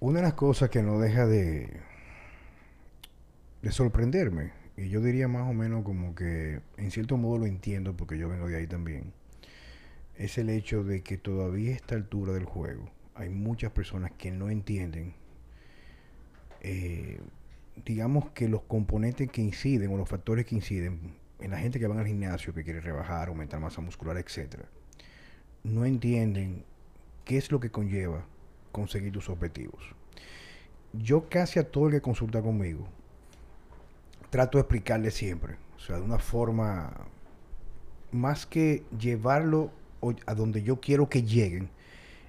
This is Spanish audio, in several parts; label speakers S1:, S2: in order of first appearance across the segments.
S1: Una de las cosas que no deja de, de sorprenderme, y yo diría más o menos como que en cierto modo lo entiendo porque yo vengo de ahí también, es el hecho de que todavía a esta altura del juego hay muchas personas que no entienden, eh, digamos que los componentes que inciden o los factores que inciden en la gente que va al gimnasio, que quiere rebajar, aumentar masa muscular, etcétera, no entienden qué es lo que conlleva conseguir tus objetivos. Yo casi a todo el que consulta conmigo trato de explicarle siempre, o sea, de una forma más que llevarlo a donde yo quiero que lleguen,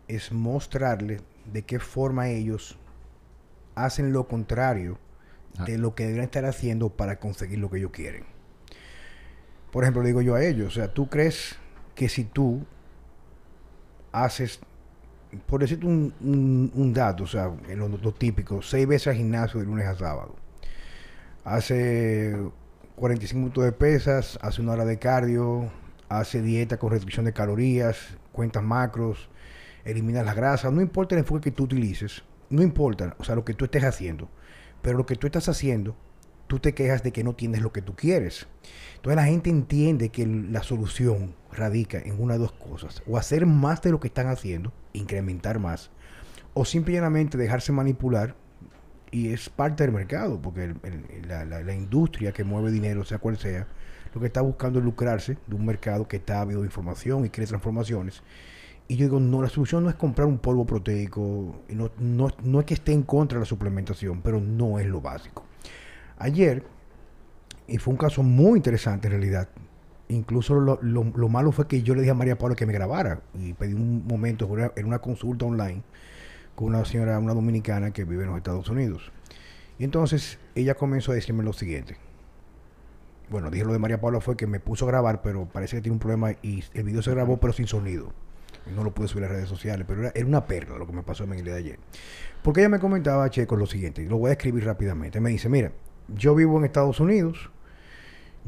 S1: es mostrarle de qué forma ellos hacen lo contrario de lo que deberían estar haciendo para conseguir lo que ellos quieren. Por ejemplo, le digo yo a ellos, o sea, tú crees que si tú haces, por decirte un, dato, o sea, en lo, típico, seis veces al gimnasio de lunes a sábado, hace 45 minutos de pesas, hace una hora de cardio, hace dieta con restricción de calorías, cuentas macros, elimina la grasa, no importa el enfoque que tú utilices, no importa, o sea, lo que tú estés haciendo, pero lo que tú estás haciendo, tú te quejas de que no tienes lo que tú quieres. Entonces la gente entiende que la solución radica en una de dos cosas, o hacer más de lo que están haciendo, incrementar más, o simplemente dejarse manipular y es parte del mercado, porque la, industria que mueve dinero, sea cual sea, lo que está buscando es lucrarse de un mercado que está ávido de información y quiere transformaciones. Y yo digo, no, la solución no es comprar un polvo proteico, no, no, no es que esté en contra de la suplementación, pero no es lo básico. Ayer, y fue un caso muy interesante en realidad, incluso lo, lo, malo fue que yo le dije a María Paula que me grabara y pedí un momento en una consulta online con una señora, una dominicana que vive en los Estados Unidos. Y entonces ella comenzó a decirme lo siguiente. Bueno, dije lo de María Paula fue que me puso a grabar, pero parece que tiene un problema y el video se grabó pero sin sonido no lo pude subir a las redes sociales, pero era, una perla lo que me pasó en el día de ayer. Porque ella me comentaba, Checo, lo siguiente, y lo voy a escribir rápidamente. Me dice, mira, yo vivo en Estados Unidos,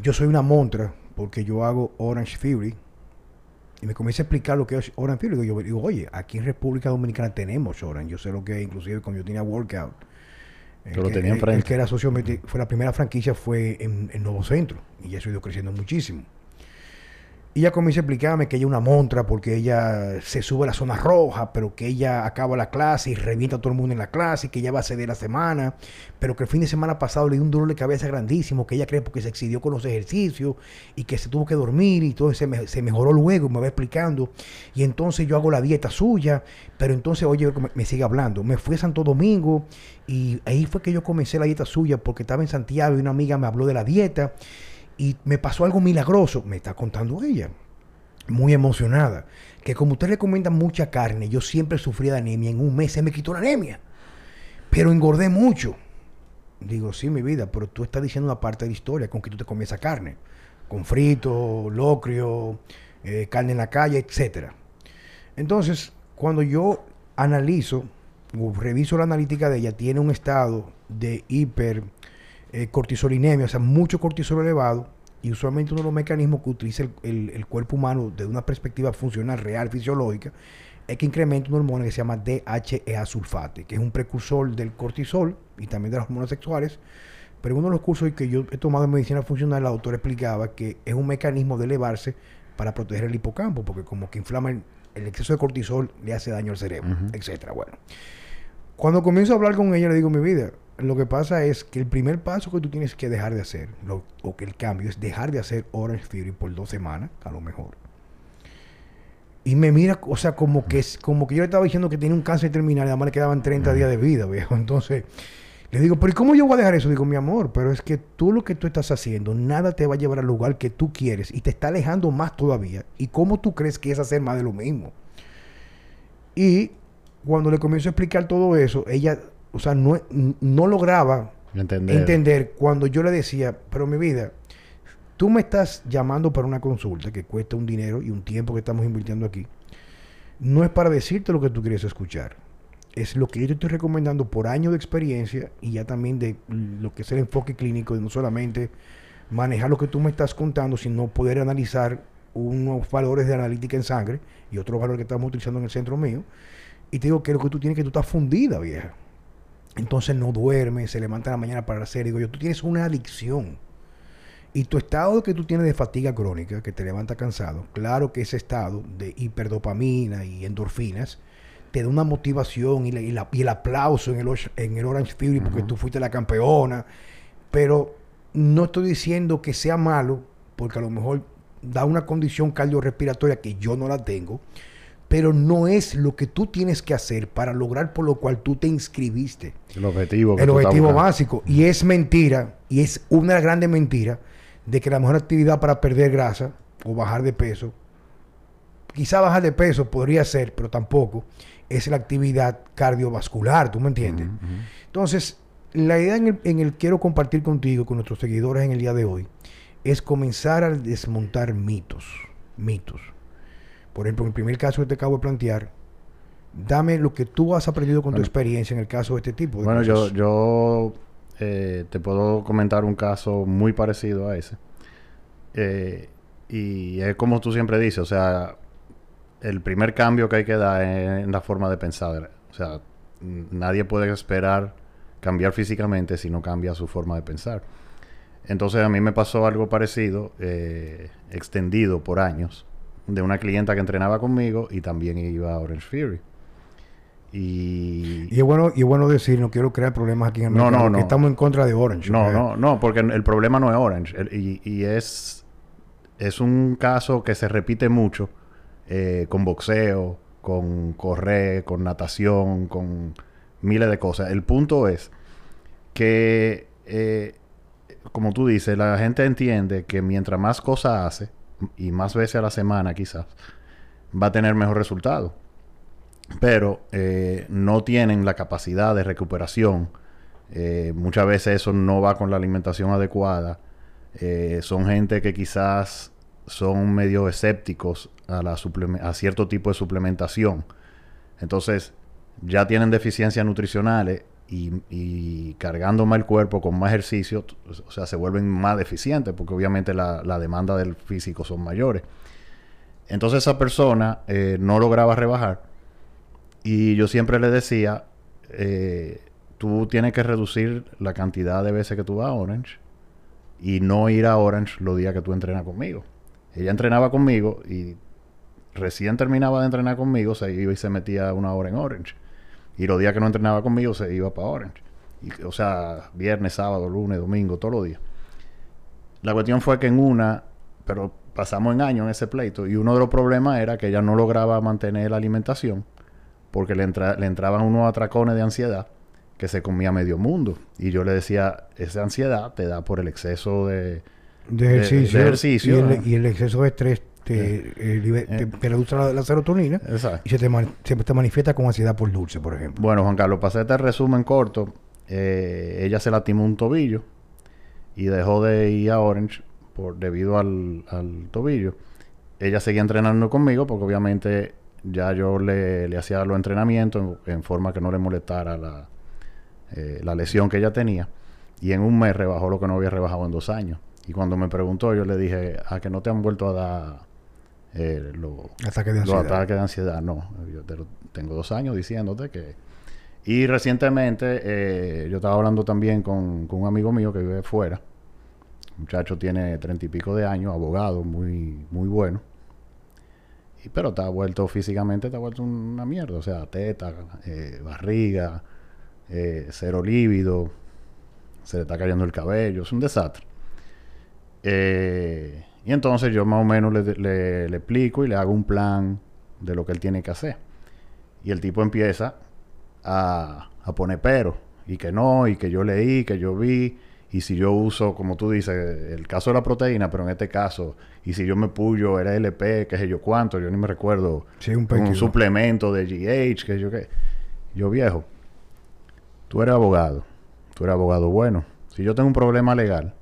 S1: yo soy una montra porque yo hago Orange Fury. Y me comienza a explicar lo que es Orange Fury. Y yo digo, oye, aquí en República Dominicana tenemos Orange. Yo sé lo que es, inclusive cuando yo tenía Workout.
S2: Que lo tenía.
S1: El que era socio, fue la primera franquicia fue en, en Nuevo Centro. Y ya ha ido creciendo muchísimo. Y ella comienza a explicarme que ella es una montra porque ella se sube a la zona roja, pero que ella acaba la clase y revienta a todo el mundo en la clase, y que ella va a ceder la semana, pero que el fin de semana pasado le dio un dolor de cabeza grandísimo, que ella cree porque se excedió con los ejercicios y que se tuvo que dormir y todo se, se mejoró luego, me va explicando. Y entonces yo hago la dieta suya, pero entonces, oye, me, me sigue hablando. Me fui a Santo Domingo y ahí fue que yo comencé la dieta suya porque estaba en Santiago y una amiga me habló de la dieta y me pasó algo milagroso, me está contando ella, muy emocionada, que como usted recomienda mucha carne, yo siempre sufría de anemia, en un mes se me quitó la anemia, pero engordé mucho. Digo, sí, mi vida, pero tú estás diciendo una parte de la historia con que tú te comes esa carne, con frito, locrio, eh, carne en la calle, etc. Entonces, cuando yo analizo, o reviso la analítica de ella, tiene un estado de hiper eh, cortisolinemia, o sea, mucho cortisol elevado, y usualmente uno de los mecanismos que utiliza el, cuerpo humano desde una perspectiva funcional, real, fisiológica, es que incrementa una hormona que se llama DHEA sulfate, que es un precursor del cortisol y también de las hormonas sexuales. Pero en uno de los cursos que yo he tomado en medicina funcional, la doctora explicaba que es un mecanismo de elevarse para proteger el hipocampo, porque como que inflama el, exceso de cortisol, le hace daño al cerebro, etcétera. Bueno, cuando comienzo a hablar con ella, le digo, mi vida, lo que pasa es que el primer paso que tú tienes que dejar de hacer, o que el cambio es dejar de hacer Orange Theory por dos semanas, a lo mejor. Y me mira, o sea, como que, como que yo le estaba diciendo que tenía un cáncer terminal y además le quedaban 30 días de vida, viejo. Entonces, le digo, pero ¿cómo yo voy a dejar eso? Digo, mi amor, pero es que tú lo que tú estás haciendo, nada te va a llevar al lugar que tú quieres y te está alejando más todavía. ¿Y cómo tú crees que es hacer más de lo mismo? Y cuando le comienzo a explicar todo eso, ella o sea, no, no lograba entender. cuando yo le decía, pero mi vida, tú me estás llamando para una consulta que cuesta un dinero y un tiempo que estamos invirtiendo aquí. No es para decirte lo que tú quieres escuchar. Es lo que yo te estoy recomendando por años de experiencia y ya también de lo que es el enfoque clínico, de no solamente manejar lo que tú me estás contando, sino poder analizar unos valores de analítica en sangre y otros valores que estamos utilizando en el centro mío. Y te digo que lo que tú tienes que tú estás fundida, vieja. entonces no duerme, se levanta en la mañana para hacer. Digo yo, tú tienes una adicción. Y tu estado que tú tienes de fatiga crónica, que te levanta cansado, claro que ese estado de hiperdopamina y endorfinas te da una motivación y, el aplauso en el, en el Orange Fury porque tú fuiste la campeona. Pero no estoy diciendo que sea malo, porque a lo mejor da una condición cardiorrespiratoria que yo no la tengo, pero no es lo que tú tienes que hacer para lograr por lo cual tú te inscribiste.
S2: El objetivo.
S1: el objetivo básico. Y es mentira, y es una grande mentira, de que la mejor actividad para perder grasa o bajar de peso, quizá bajar de peso podría ser, pero tampoco, es la actividad cardiovascular, ¿tú me entiendes? Entonces, la idea en el, en el quiero compartir contigo, con nuestros seguidores en el día de hoy, es comenzar a desmontar mitos, mitos. Por ejemplo, en el primer caso que te acabo de plantear, dame lo que tú has aprendido con tu experiencia en el caso de este tipo.
S2: bueno, yo, yo eh, te puedo comentar un caso muy parecido a ese. Eh, y es como tú siempre dices, o sea, el primer cambio que hay que dar es en la forma de pensar. O sea, nadie puede esperar cambiar físicamente si no cambia su forma de pensar. Entonces a mí me pasó algo parecido, eh, extendido por años, de una clienta que entrenaba conmigo y también iba a Orange Fury.
S1: Y, y, es bueno y es bueno decir, no quiero crear problemas aquí en el
S2: no, no, no.
S1: estamos en contra de Orange.
S2: No, no, no, porque el problema no es Orange. y, y, es, es un caso que se repite mucho eh, con boxeo, con correr, con natación, con miles de cosas. El punto es que eh, como tú dices, la gente entiende que mientras más cosas hace, y más veces a la semana quizás, va a tener mejor resultado. Pero eh, no tienen la capacidad de recuperación. Eh, muchas veces eso no va con la alimentación adecuada. Eh, son gente que quizás son medio escépticos a, la a cierto tipo de suplementación. Entonces, ya tienen deficiencias nutricionales y, cargando más el cuerpo con más ejercicio, o sea, se vuelven más deficientes porque obviamente la, demanda del físico son mayores. Entonces esa persona eh, no lograba rebajar y yo siempre le decía, eh, tú tienes que reducir la cantidad de veces que tú vas a Orange y no ir a Orange los días que tú entrenas conmigo. Ella entrenaba conmigo y recién terminaba de entrenar conmigo, se iba y se metía una hora en Orange. Y los días que no entrenaba conmigo se iba para Orange. Y, o sea, viernes, sábado, lunes, domingo, todos los días. La cuestión fue que en una, pero pasamos en años en ese pleito, y uno de los problemas era que ella no lograba mantener la alimentación porque le, le entraban unos atracones de ansiedad que se comía medio mundo. Y yo le decía, esa ansiedad te da por el exceso de,
S1: ejercicio, y, el, exceso de estrés te, eh, eh. reduce la, serotonina y se te, manifiesta con ansiedad por dulce, por ejemplo.
S2: Bueno, Juan Carlos, para este resumen corto, eh, ella se lastimó un tobillo y dejó de ir a Orange por, debido al, tobillo. Ella seguía entrenando conmigo porque obviamente ya yo le, hacía los entrenamientos en, forma que no le molestara la, la lesión que ella tenía. Y en un mes rebajó lo que no había rebajado en dos años. Y cuando me preguntó, yo le dije, ¿a que no te han vuelto a dar eh, los ataques de ansiedad. No, yo tengo dos años diciéndote que... Y recientemente eh, yo estaba hablando también con, un amigo mío que vive fuera. El muchacho tiene treinta y pico de años, abogado, muy, muy bueno. Y, pero está vuelto físicamente, está vuelto una mierda. O sea, teta, eh, barriga, eh, cero lívido, se le está cayendo el cabello, es un desastre. Eh, y entonces yo más o menos le, explico y le hago un plan de lo que él tiene que hacer. Y el tipo empieza a, poner pero. Y que no, y que yo leí, que yo vi. Y si yo uso, como tú dices, el caso de la proteína, pero en este caso, y si yo me puyo, era LP, qué sé yo cuánto, yo ni me recuerdo.
S1: un,
S2: un suplemento de GH, que yo qué. Yo viejo, tú eres abogado, tú eres abogado bueno. Si yo tengo un problema legal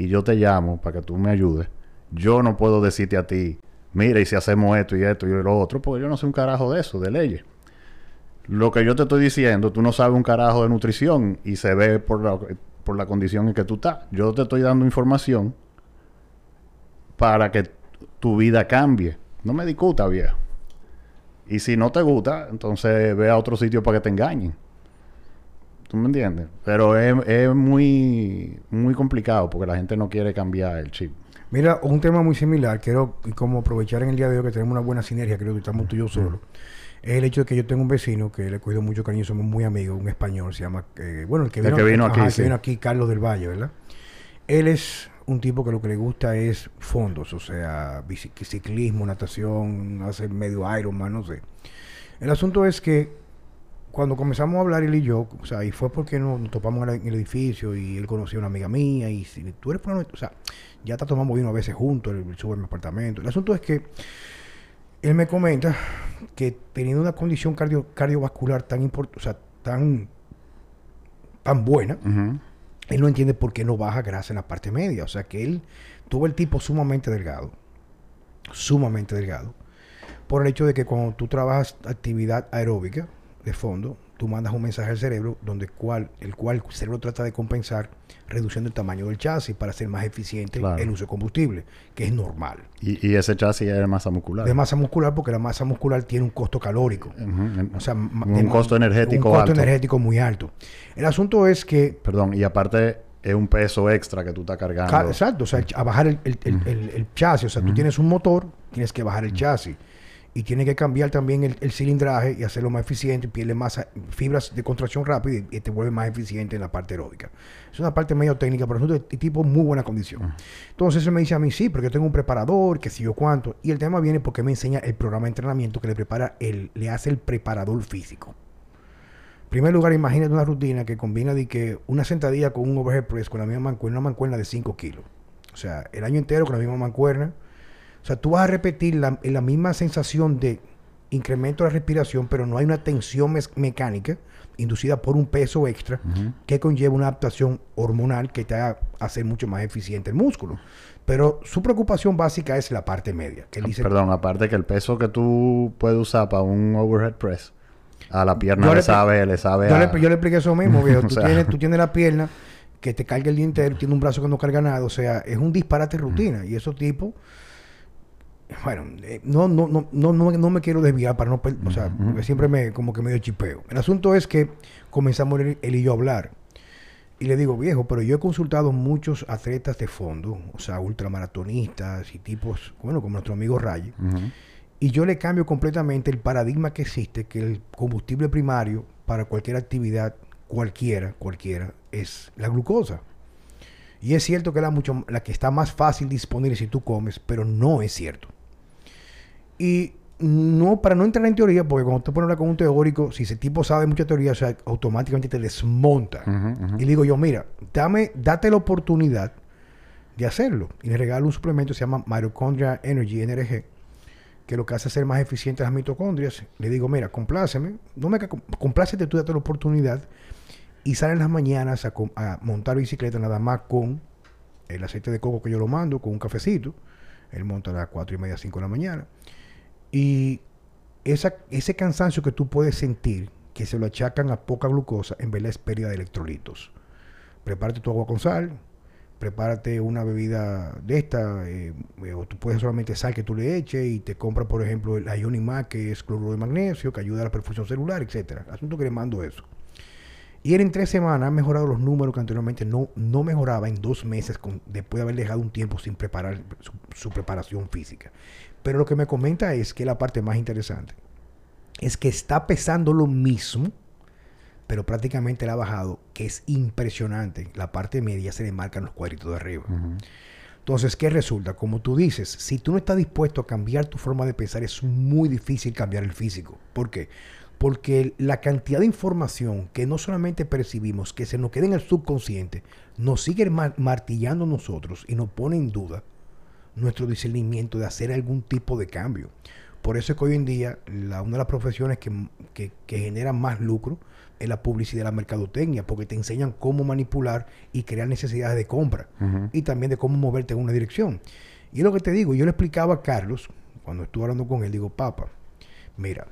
S2: y yo te llamo para que tú me ayudes, yo no puedo decirte a ti, mira, y si hacemos esto y esto y lo otro, porque yo no sé un carajo de eso, de leyes. Lo que yo te estoy diciendo, tú no sabes un carajo de nutrición y se ve por la, por la condición en que tú estás. Yo te estoy dando información para que tu vida cambie. No me discuta, viejo. Y si no te gusta, entonces ve a otro sitio para que te engañen. ¿Tú me entiendes? Pero es, es muy, muy complicado porque la gente no quiere cambiar el chip.
S1: Mira, un tema muy similar, quiero como aprovechar en el día de hoy que tenemos una buena sinergia, creo que estamos tú y yo solos, es el hecho de que yo tengo un vecino que le he cogido mucho cariño, somos muy amigos, un español, se llama, eh, bueno, el que
S2: El
S1: vino,
S2: que vino aquí,
S1: ajá, el
S2: sí.
S1: que vino aquí, Carlos del Valle, ¿verdad? Él es un tipo que lo que le gusta es fondos, o sea, ciclismo, natación, hacer medio Ironman, no sé. El asunto es que cuando comenzamos a hablar él y yo, o sea, y fue porque nos, nos topamos en el, edificio y él conocía a una amiga mía y si tú eres o sea, ya está tomando vino a veces juntos, él sube a mi apartamento. El asunto es que él me comenta que teniendo una condición cardio- cardiovascular tan importante, o sea, tan, tan buena, él no entiende por qué no baja grasa en la parte media. O sea, que él tuvo el tipo sumamente delgado, sumamente delgado, por el hecho de que cuando tú trabajas actividad aeróbica de fondo, tú mandas un mensaje al cerebro donde cual, el cual el cerebro trata de compensar reduciendo el tamaño del chasis para hacer más eficiente
S2: Claro.
S1: el uso de combustible, que es normal.
S2: Y, y ese chasis es de masa muscular.
S1: De masa muscular porque la masa muscular tiene un costo calórico. O sea,
S2: un
S1: de-
S2: costo energético
S1: un costo
S2: alto.
S1: energético muy alto. El asunto es que
S2: Perdón, y aparte es un peso extra que tú estás cargando.
S1: Ca- Exacto, o sea, a bajar el, el- el- el- el chasis. O sea, tú tienes un motor, tienes que bajar el chasis. Y tienes que cambiar también el, el cilindraje y hacerlo más eficiente, pierde más fibras de contracción rápida y, y te vuelve más eficiente en la parte aeróbica. Es una parte medio técnica, pero es de tipo muy buena condición. Entonces él me dice a mí, sí, porque yo tengo un preparador, que sé yo cuánto. Y el tema viene porque me enseña el programa de entrenamiento que le prepara el, le hace el preparador físico. En primer lugar, imagínate una rutina que combina de que una sentadilla con un overhead press con la misma mancuerna, una mancuerna de 5 kilos. O sea, el año entero con la misma mancuerna. O sea, tú vas a repetir la, la misma sensación de incremento de la respiración, pero no hay una tensión mecánica inducida por un peso extra que conlleva una adaptación hormonal que te haga hacer mucho más eficiente el músculo. Pero su preocupación básica es la parte media. Que él dice,
S2: Perdón, aparte que el peso que tú puedes usar para un overhead press, a la pierna le,
S1: le-
S2: sabe, le sabe
S1: Yo,
S2: a...
S1: le, yo le expliqué eso mismo, viejo. Tú,
S2: sea.
S1: tienes, tú tienes la pierna que te carga el día entero, tiene un brazo que no carga nada. O sea, es un disparate de rutina. Y esos tipos, bueno, eh, no, no, no, no, no, no me quiero desviar para no... O sea, porque siempre me como que medio chipeo. El asunto es que comenzamos él, y yo a hablar. Y le digo, viejo, pero yo he consultado muchos atletas de fondo, o sea, ultramaratonistas y tipos, bueno, como nuestro amigo Ray. Y yo le cambio completamente el paradigma que existe, que el combustible primario para cualquier actividad, cualquiera, cualquiera, es la glucosa. Y es cierto que es la, mucho, la que está más fácil disponible si tú comes, pero no es cierto. Y no, para no entrar en teoría, porque cuando te pones a hablar con un teórico, si ese tipo sabe mucha teoría, o sea, automáticamente te desmonta. Y le digo yo, mira, dame, date la oportunidad de hacerlo. Y le regalo un suplemento que se llama Mitochondria Energy, NRG, que lo que hace es hacer más eficientes las mitocondrias. Le digo, mira, compláceme, no me complácete tú, date la oportunidad. Y sale en las mañanas a, a montar bicicleta nada más con el aceite de coco que yo lo mando, con un cafecito. Él monta a las cuatro y media, 5 de la mañana. Y esa, ese cansancio que tú puedes sentir, que se lo achacan a poca glucosa, en verdad es pérdida de electrolitos. Prepárate tu agua con sal, prepárate una bebida de esta, eh, eh, o tú puedes solamente sal que tú le eches y te compras, por ejemplo, el Ionimac, que es cloruro de magnesio, que ayuda a la perfusión celular, etcétera. Asunto que le mando eso. Y él en tres semanas ha mejorado los números que anteriormente no, no mejoraba en dos meses después de haber dejado un tiempo sin preparar su preparación física. Pero lo que me comenta es que la parte más interesante es que está pesando lo mismo, pero prácticamente la ha bajado, que es impresionante. La parte media se le marcan los cuadritos de arriba. Entonces, ¿qué resulta? Como tú dices, si tú no estás dispuesto a cambiar tu forma de pensar, es muy difícil cambiar el físico. ¿Por qué? Porque la cantidad de información que no solamente percibimos, que se nos queda en el subconsciente, nos sigue mar- martillando nosotros y nos pone en duda nuestro discernimiento de hacer algún tipo de cambio. Por eso es que hoy en día la, una de las profesiones que, que, que generan más lucro es la publicidad y la mercadotecnia, porque te enseñan cómo manipular y crear necesidades de compra y también de cómo moverte en una dirección. Y es lo que te digo, yo le explicaba a Carlos, cuando estuve hablando con él, digo, papá, mira,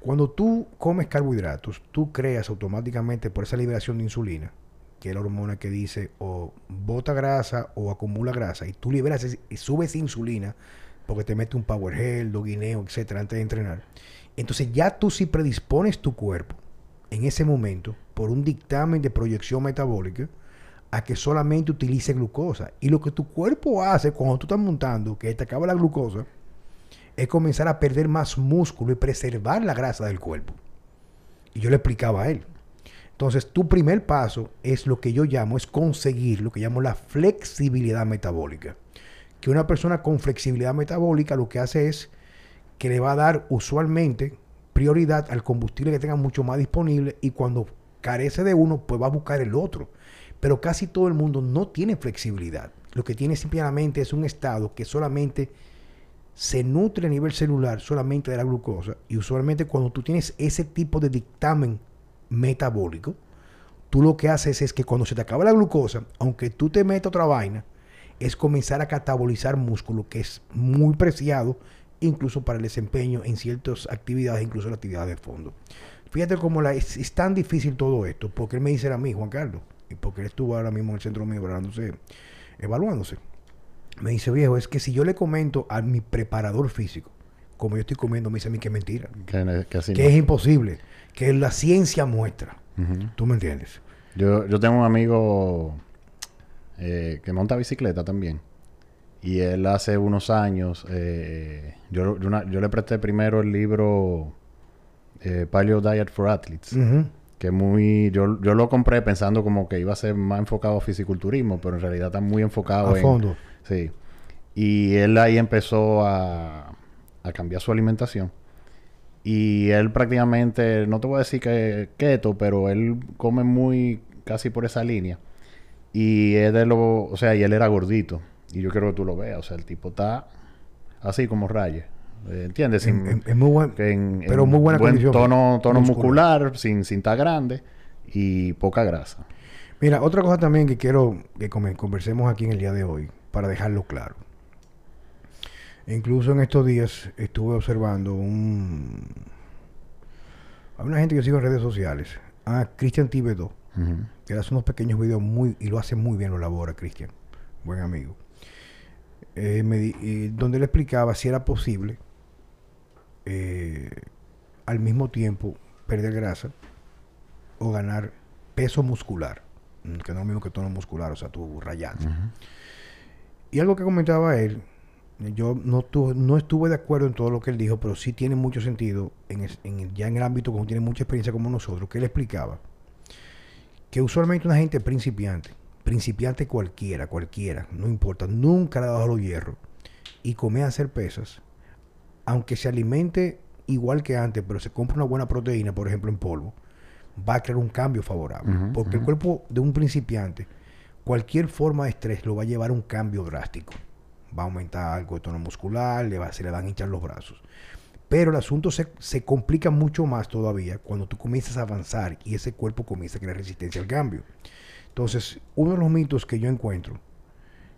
S1: cuando tú comes carbohidratos, tú creas automáticamente por esa liberación de insulina, que es la hormona que dice o bota grasa o acumula grasa, y tú liberas y subes insulina porque te mete un power gel, dos guineos, etcétera, antes de entrenar. Entonces ya tú si predispones tu cuerpo en ese momento por un dictamen de proyección metabólica a que solamente utilice glucosa. Y lo que tu cuerpo hace cuando tú estás montando, que te acaba la glucosa, es comenzar a perder más músculo y preservar la grasa del cuerpo. Y yo le explicaba a él. Entonces, tu primer paso es lo que yo llamo, es conseguir lo que llamo la flexibilidad metabólica. Que una persona con flexibilidad metabólica lo que hace es que le va a dar usualmente prioridad al combustible que tenga mucho más disponible y cuando carece de uno, pues va a buscar el otro. Pero casi todo el mundo no tiene flexibilidad. Lo que tiene simplemente es un estado que solamente se nutre a nivel celular solamente de la glucosa y usualmente cuando tú tienes ese tipo de dictamen metabólico, tú lo que haces es que cuando se te acaba la glucosa, aunque tú te metas otra vaina, es comenzar a catabolizar músculo, que es muy preciado incluso para el desempeño en ciertas actividades, incluso la actividad de fondo. Fíjate cómo la, es, tan difícil todo esto, porque él me dice a mí, Juan Carlos, y porque él estuvo ahora mismo en el centro mío evaluándose. Me dice, viejo, es que si yo le comento a mi preparador físico, como yo estoy comiendo, me dice a mí que es mentira. Que, es imposible. Que la ciencia muestra. ¿Tú me entiendes?
S2: Yo, yo tengo un amigo eh, que monta bicicleta también. Y él hace unos años, eh, yo, yo, le presté primero el libro eh, Paleo Diet for Athletes. Que muy, yo, yo lo compré pensando como que iba a ser más enfocado a fisiculturismo, pero en realidad está muy enfocado
S1: a fondo.
S2: Sí. Y él ahí empezó a, a cambiar su alimentación. Y él prácticamente, no te voy a decir que keto, pero él come muy casi por esa línea. Y es de lo, o sea, y él era gordito. Y yo quiero que tú lo veas. O sea, el tipo está así como raye. ¿Entiendes?
S1: es muy buen, pero muy buena
S2: buen tono, tono muscular, sin cinta grande y poca grasa.
S1: Mira, otra cosa también que quiero que conversemos aquí en el día de hoy, para dejarlo claro. Incluso en estos días estuve observando un... Hay una gente que sigo en redes sociales, a Cristian Tibedo, que hace unos pequeños videos muy... y lo hace muy bien, lo labora Cristian, buen amigo. Eh, donde le explicaba si era posible eh, al mismo tiempo perder grasa o ganar peso muscular, que no es lo mismo que tono muscular, o sea, tu rayante. Y algo que comentaba él, yo no, no estuve de acuerdo en todo lo que él dijo, pero sí tiene mucho sentido en, ya en el ámbito como tiene mucha experiencia como nosotros, que él explicaba que usualmente una gente principiante, principiante cualquiera, cualquiera, no importa, nunca le ha dado los hierros y come a hacer pesas, aunque se alimente igual que antes, pero se compra una buena proteína, por ejemplo en polvo, va a crear un cambio favorable. porque el cuerpo de un principiante, cualquier forma de estrés lo va a llevar a un cambio drástico va a aumentar algo de tono muscular, le se le van a hinchar los brazos. Pero el asunto se, se, complica mucho más todavía cuando tú comienzas a avanzar y ese cuerpo comienza a crear resistencia al cambio. Entonces, uno de los mitos que yo encuentro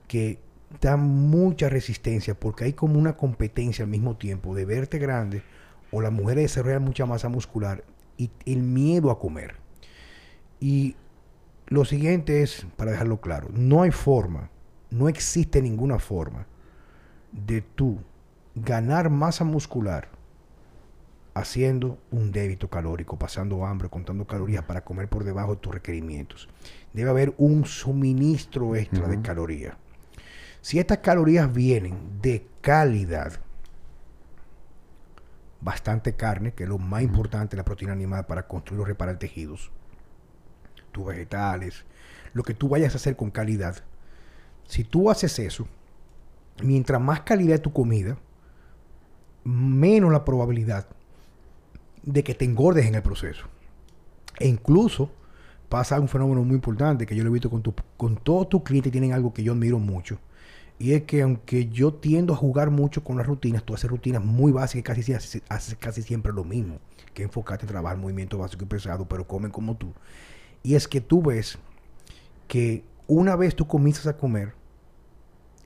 S1: que da mucha resistencia porque hay como una competencia al mismo tiempo de verte grande o la mujer desarrollar mucha masa muscular y el miedo a comer. Y lo siguiente es, para dejarlo claro, no hay forma no existe ninguna forma de tú ganar masa muscular haciendo un débito calórico, pasando hambre, contando calorías para comer por debajo de tus requerimientos. Debe haber un suministro extra de calorías. Si estas calorías vienen de calidad, bastante carne, que es lo más importante, la proteína animal para construir o reparar tejidos, tus vegetales, lo que tú vayas a hacer con calidad, si tú haces eso, mientras más calidad tu comida, menos la probabilidad de que te engordes en el proceso. E incluso pasa un fenómeno muy importante que yo lo he visto con, tu, con todos tus clientes, tienen algo que yo admiro mucho. Y es que aunque yo tiendo a jugar mucho con las rutinas, tú haces rutinas muy básicas, casi haces casi siempre lo mismo, que enfocarte en trabajar movimiento básico y pesado, pero comen como tú. Y es que tú ves que una vez tú comienzas a comer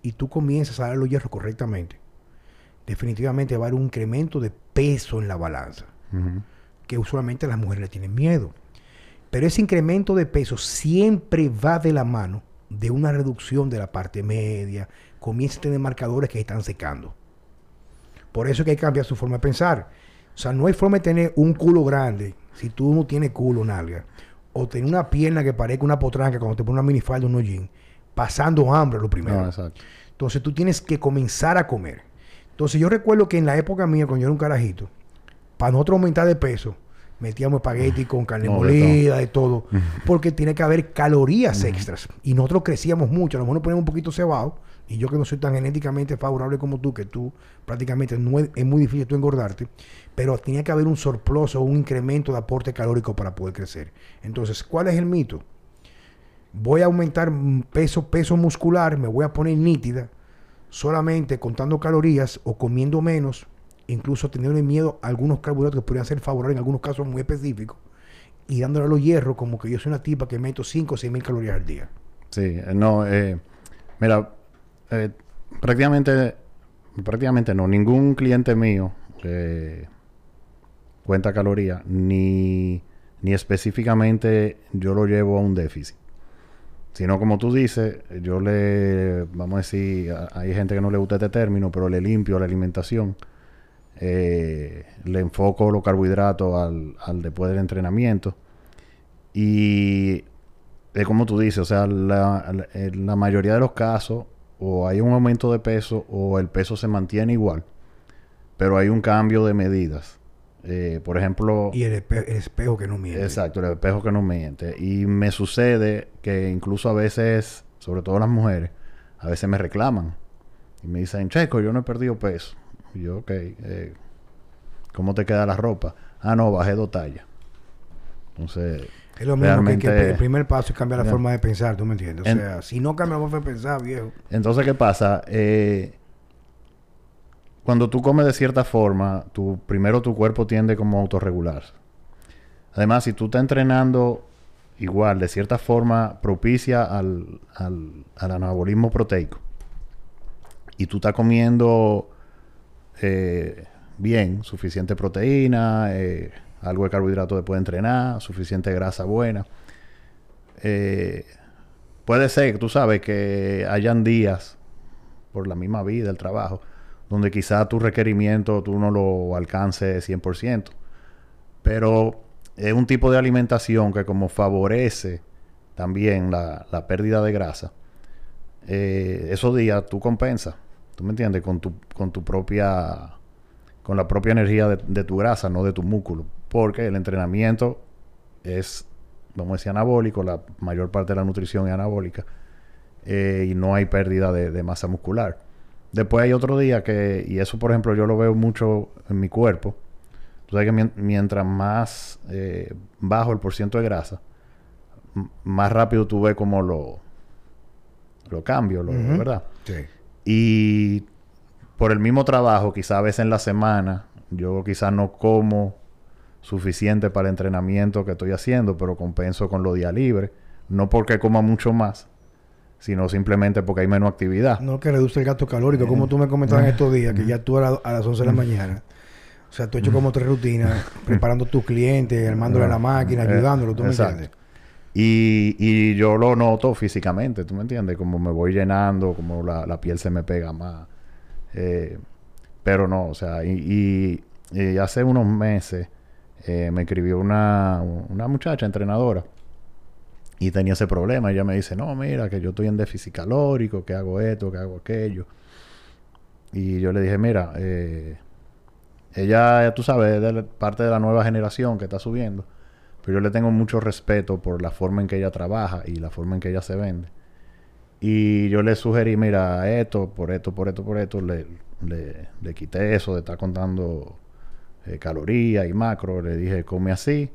S1: y tú comienzas a dar los hierros correctamente, definitivamente va a haber un incremento de peso en la balanza, que usualmente las mujeres le tienen miedo. Pero ese incremento de peso siempre va de la mano de una reducción de la parte media, comienza a tener marcadores que están secando. Por eso es que hay que cambiar su forma de pensar. O sea, no hay forma de tener un culo grande si tú no tienes culo nalga o tener una pierna que parezca una potranca cuando te pones una minifalda o un jean, pasando hambre lo primero.
S2: No, exacto.
S1: Entonces tú tienes que comenzar a comer. Entonces yo recuerdo que en la época mía, cuando yo era un carajito, para nosotros aumentar de peso, metíamos espagueti con carne
S2: No, de
S1: molida, de todo, porque tiene que haber calorías extras. Y nosotros crecíamos mucho, a lo mejor nos ponemos un poquito cebado, y yo que no soy tan genéticamente favorable como tú, que tú prácticamente no es, es muy difícil tú engordarte, pero tenía que haber un surplus o un incremento de aporte calórico para poder crecer. Entonces, ¿cuál es el mito? Voy a aumentar peso, peso muscular, me voy a poner nítida, solamente contando calorías o comiendo menos, incluso teniendo miedo a algunos carbohidratos que podrían ser favorables en algunos casos muy específicos, y dándole a los hierros como que yo soy una tipa que meto 5 o 6 mil calorías al día.
S2: Sí, eh, no, eh, mira, eh, prácticamente, prácticamente no, ningún cliente mío eh, cuenta calorías, ni, ni específicamente yo lo llevo a un déficit. Sino como tú dices, yo le, vamos a decir, hay gente que no le gusta este término, pero le limpio la alimentación. Eh, le enfoco los carbohidratos al, después del entrenamiento. Y es como tú dices, o sea, la, en la mayoría de los casos, o hay un aumento de peso o el peso se mantiene igual, pero hay un cambio de medidas. Eh, por ejemplo,
S1: Y el, espe- el espejo que no miente.
S2: exacto, el espejo que no miente. Y me sucede que incluso a veces, sobre todo las mujeres, a veces me reclaman y me dicen, Checo, yo no he perdido peso. Y yo, ok, eh, ¿cómo te queda la ropa? Ah, no, bajé dos tallas. Entonces,
S1: Es lo mismo que, que el primer paso es cambiar la
S2: Ya.
S1: forma de pensar, ¿tú me entiendes? O
S2: En-
S1: sea, si no cambia la forma de pensar, viejo.
S2: Entonces, ¿qué pasa? Eh, cuando tú comes de cierta forma, tu, primero tu cuerpo tiende como a autorregularse. Además, si tú estás entrenando igual, de cierta forma, propicia al, al, al anabolismo proteico, y tú estás comiendo eh, bien, suficiente proteína, eh, algo de carbohidrato después de entrenar, suficiente grasa buena, eh, puede ser, tú sabes, que hayan días por la misma vida, el trabajo, donde quizá tu requerimiento tú no lo alcances 100%. Pero es un tipo de alimentación que como favorece también la, la pérdida de grasa, eh, esos días tú compensas, ¿tú me entiendes? Con tu, con tu propia, con la propia energía de, tu grasa, no de tu músculo. Porque el entrenamiento es, vamos a decir, anabólico, la mayor parte de la nutrición es anabólica eh, y no hay pérdida de masa muscular. Después hay otro día que, y eso por ejemplo yo lo veo mucho en mi cuerpo, tú sabes que mien- mientras más eh, bajo el porciento de grasa, más rápido tú ves como lo, lo cambio, lo,
S1: Ujú.
S2: ¿verdad?
S1: Sí.
S2: Y por el mismo trabajo, quizá a veces en la semana, yo quizás no como suficiente para el entrenamiento que estoy haciendo, pero compenso con los días libres. No porque coma mucho más, sino simplemente porque hay menos actividad.
S1: No que reduce el gasto calórico, como tú me comentabas en estos días, que ya tú a, la- a las 11 de la mañana. O sea, tú has hecho como tres rutinas, preparando a tus clientes, armándole la máquina,
S2: Eh,
S1: ayudándolo, ¿tú me
S2: exacto.
S1: entiendes?
S2: Y, y yo lo noto físicamente, ¿tú me entiendes? Como me voy llenando, como la, la piel se me pega más. Eh, pero no, o sea, y, y- y hace unos meses eh, me escribió una, una muchacha entrenadora y tenía ese problema. Ella me dice, no, mira, que yo estoy en déficit calórico, que hago esto, que hago aquello. Y yo le dije, mira, eh, ella, tú sabes, es de parte de la nueva generación que está subiendo. Pero yo le tengo mucho respeto por la forma en que ella trabaja y la forma en que ella se vende. Y yo le sugerí, mira, esto, por esto, por esto, por esto, le, le, le quité eso de estar contando eh, calorías y macro. Le dije, come así,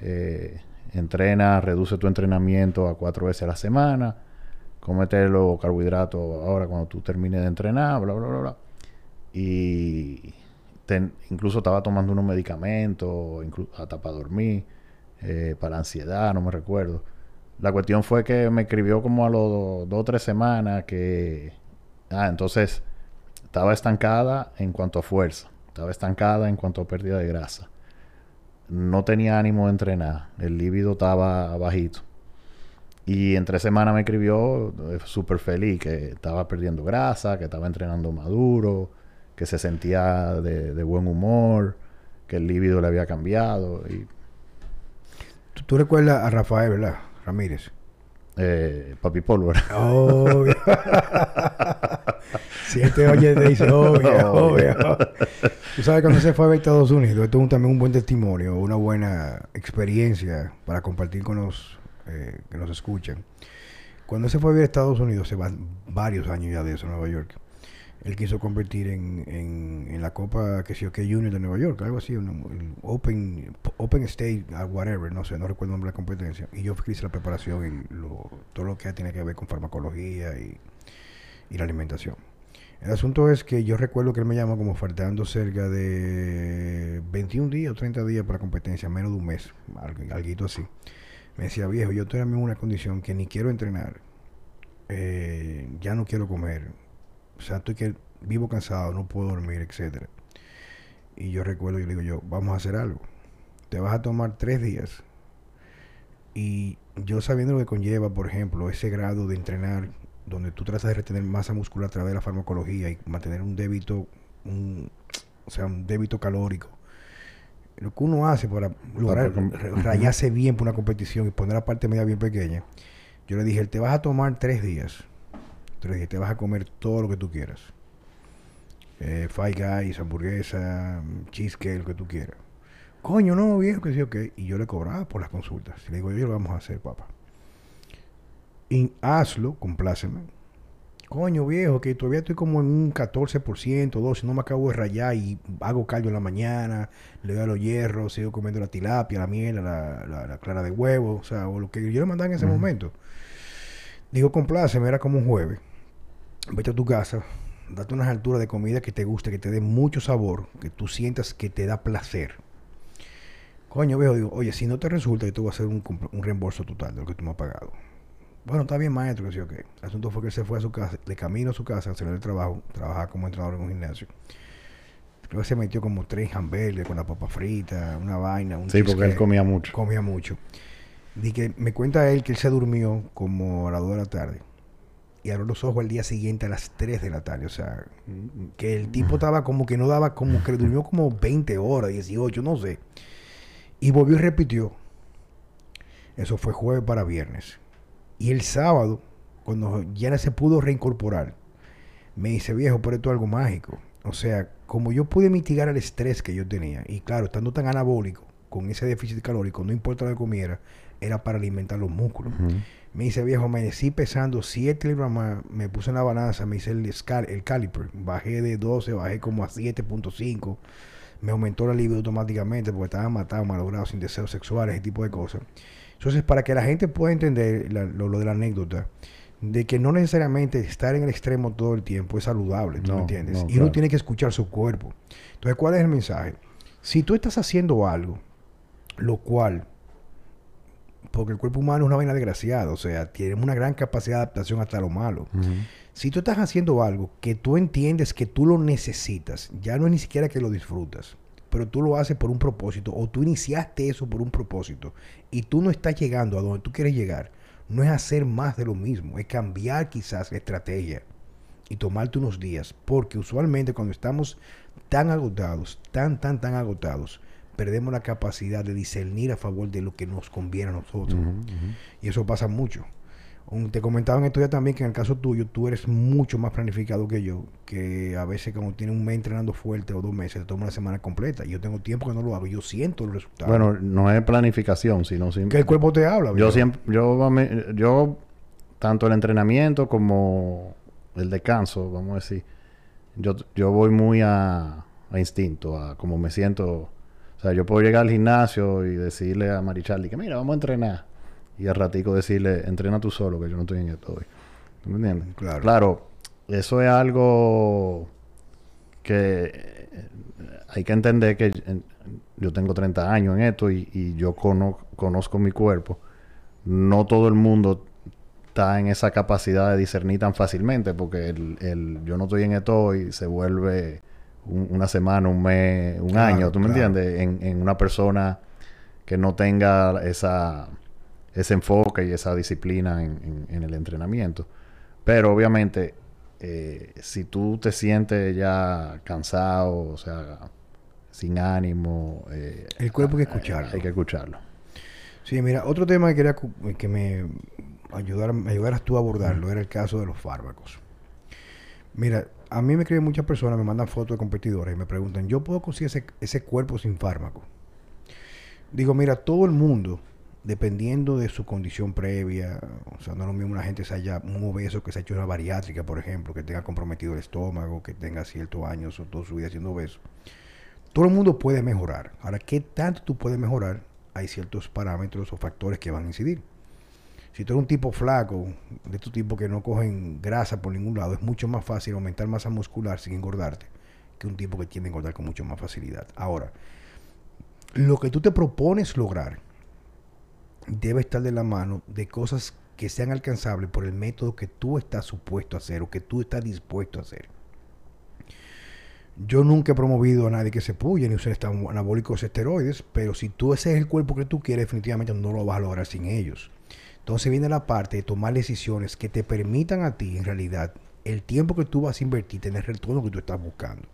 S2: eh, entrena, reduce tu entrenamiento a cuatro veces a la semana, cómete los carbohidratos ahora cuando tú termines de entrenar, bla, bla, bla, bla. Y ten- incluso estaba tomando unos medicamentos, hasta para dormir, eh, para ansiedad, no me recuerdo. La cuestión fue que me escribió como a los dos o tres semanas que... Ah, entonces estaba estancada en cuanto a fuerza, estaba estancada en cuanto a pérdida de grasa. No tenía ánimo de entrenar, el líbido estaba bajito. Y en tres semanas me escribió eh, súper feliz que estaba perdiendo grasa, que estaba entrenando maduro, que se sentía de, de buen humor, que el líbido le había cambiado. Y
S1: Tú, tú recuerdas a Rafael, ¿verdad? Ramírez.
S2: Eh, papi Pólvora.
S1: Obvio. si él te oye, te dice, obvio, obvio. Tú sabes, cuando se fue a Estados Unidos, esto es también un buen testimonio, una buena experiencia para compartir con los eh, que nos escuchan. Cuando se fue a vivir a Estados Unidos, se van varios años ya de eso, Nueva York. Él quiso convertir en, en, la Copa, que sé yo, que Junior de Nueva York, algo así, un Open, Open State, uh, whatever, no sé, no recuerdo el nombre de la competencia. Y yo hice la preparación y todo lo que tiene que ver con farmacología y, y la alimentación. El asunto es que yo recuerdo que él me llama como faltando cerca de 21 días o 30 días para competencia, menos de un mes, algo, algo así. Me decía, viejo, yo estoy en una condición que ni quiero entrenar, eh, ya no quiero comer, o sea, estoy que vivo cansado, no puedo dormir, etcétera. Y yo recuerdo, yo le digo yo, vamos a hacer algo. Te vas a tomar tres días. Y yo sabiendo lo que conlleva, por ejemplo, ese grado de entrenar, donde tú tratas de retener masa muscular a través de la farmacología y mantener un débito, un, o sea, un débito calórico. Lo que uno hace para lograr rayarse bien por una competición y poner la parte media bien pequeña, yo le dije, te vas a tomar tres días tres te vas a comer todo lo que tú quieras. Eh, Five Guys, hamburguesa, cheesecake, lo que tú quieras. Coño, no, viejo, que sí, ok. Y yo le cobraba por las consultas. Y le digo, yo lo vamos a hacer, papá. Y hazlo, compláceme. Coño, viejo, que todavía estoy como en un 14%, 12%, no me acabo de rayar y hago caldo en la mañana, le doy a los hierros, sigo comiendo la tilapia, la miel, la, la, la clara de huevo, o sea, o lo que yo le mandaba en ese uh -huh. momento. Digo, compláceme, era como un jueves. Vete a tu casa, date unas alturas de comida que te guste, que te dé mucho sabor, que tú sientas que te da placer. Coño, viejo, digo, oye, si no te resulta, yo te voy a hacer un, un reembolso total de lo que tú me has pagado. Bueno, está bien, maestro, que sí, ok. El asunto fue que él se fue a su casa, de camino a su casa, a hacer el trabajo, trabajaba como entrenador en un gimnasio. Creo que se metió como tres hamburguesas con la papa frita, una vaina. Un
S2: sí, porque él comía mucho.
S1: Comía mucho. Y que me cuenta él que él se durmió como a las 2 de la tarde. Y abrió los ojos al día siguiente a las 3 de la tarde. O sea, que el tipo estaba como que no daba, como que durmió como 20 horas, 18, no sé. Y volvió y repitió. Eso fue jueves para viernes. Y el sábado, cuando ya se pudo reincorporar, me dice, viejo, pero esto es algo mágico. O sea, como yo pude mitigar el estrés que yo tenía, y claro, estando tan anabólico, con ese déficit calórico, no importa lo que comiera, era para alimentar los músculos. Uh -huh. Me dice, viejo, amanecí pesando 7 libras más, me puse en la balanza, me hice el, el caliper, bajé de 12, bajé como a 7.5, me aumentó la libido automáticamente porque estaba matado, malogrado, sin deseos sexuales, ese tipo de cosas. Entonces, para que la gente pueda entender la, lo, lo, de la anécdota, de que no necesariamente estar en el extremo todo el tiempo es saludable, ¿tú
S2: no,
S1: me entiendes?
S2: No,
S1: y
S2: claro.
S1: uno tiene que escuchar su cuerpo. Entonces, ¿cuál es el mensaje? Si tú estás haciendo algo, lo cual porque el cuerpo humano es una vaina desgraciada, o sea, tiene una gran capacidad de adaptación hasta lo malo. Uh -huh. Si tú estás haciendo algo que tú entiendes que tú lo necesitas, ya no es ni siquiera que lo disfrutas, pero tú lo haces por un propósito, o tú iniciaste eso por un propósito, y tú no estás llegando a donde tú quieres llegar, no es hacer más de lo mismo, es cambiar quizás la estrategia y tomarte unos días, porque usualmente cuando estamos tan agotados, tan, tan, tan agotados, perdemos la capacidad de discernir a favor de lo que nos conviene a nosotros. Uh -huh, uh -huh. Y eso pasa mucho. Un, te comentaba en esto ya también que en el caso tuyo, tú eres mucho más planificado que yo, que a veces cuando tienes un mes entrenando fuerte o dos meses, te toma una semana completa. Y yo tengo tiempo que no lo hago, yo siento los resultados.
S2: Bueno, no es planificación, sino
S1: siempre... Que el cuerpo te habla.
S2: Yo siempre, yo, yo, tanto el entrenamiento como el descanso, vamos a decir, yo, yo voy muy a, a instinto, a como me siento sea, yo puedo llegar al gimnasio y decirle a Marichali que mira, vamos a entrenar. Y al ratico decirle, entrena tú solo, que yo no estoy en esto hoy. ¿Tú me entiendes?
S1: Claro.
S2: Claro, eso es algo que eh, hay que entender que yo tengo 30 años en esto y, y yo cono conozco mi cuerpo. No todo el mundo está en esa capacidad de discernir tan fácilmente porque el, el yo no estoy en esto hoy se vuelve un, una semana, un mes, un claro, año, ¿tú me entiendes? En, en, una persona que no tenga esa, ese enfoque y esa disciplina en, en el entrenamiento. Pero obviamente, eh, si tú te sientes ya cansado, o sea, sin ánimo... Eh,
S1: el cuerpo hay que escucharlo.
S2: Hay que escucharlo.
S1: Sí, mira, otro tema que quería que me ayudara, me ayudaras tú a abordarlo era el caso de los fármacos. Mira, a mí me escriben muchas personas, me mandan fotos de competidores y me preguntan, ¿yo puedo conseguir ese, cuerpo sin fármaco? Digo, mira, todo el mundo, dependiendo de su condición previa, o sea, no es lo mismo una gente que se haya, obeso que se ha hecho una bariátrica, por ejemplo, que tenga comprometido el estómago, que tenga ciertos años o toda su vida siendo obeso. Todo el mundo puede mejorar. Ahora, ¿qué tanto tú puedes mejorar? Hay ciertos parámetros o factores que van a incidir. Si tú eres un tipo flaco, de estos tipos que no cogen grasa por ningún lado, es mucho más fácil aumentar masa muscular sin engordarte que un tipo que tiende a engordar con mucho más facilidad. Ahora, lo que tú te propones lograr debe estar de la mano de cosas que sean alcanzables por el método que tú estás supuesto a hacer o que tú estás dispuesto a hacer. Yo nunca he promovido a nadie que se puye ni estam- anabólicos esteroides, pero si tú ese es el cuerpo que tú quieres, definitivamente no lo vas a lograr sin ellos. Entonces viene la parte de tomar decisiones que te permitan a ti, en realidad, el tiempo que tú vas a invertir, tener el retorno que tú estás buscando.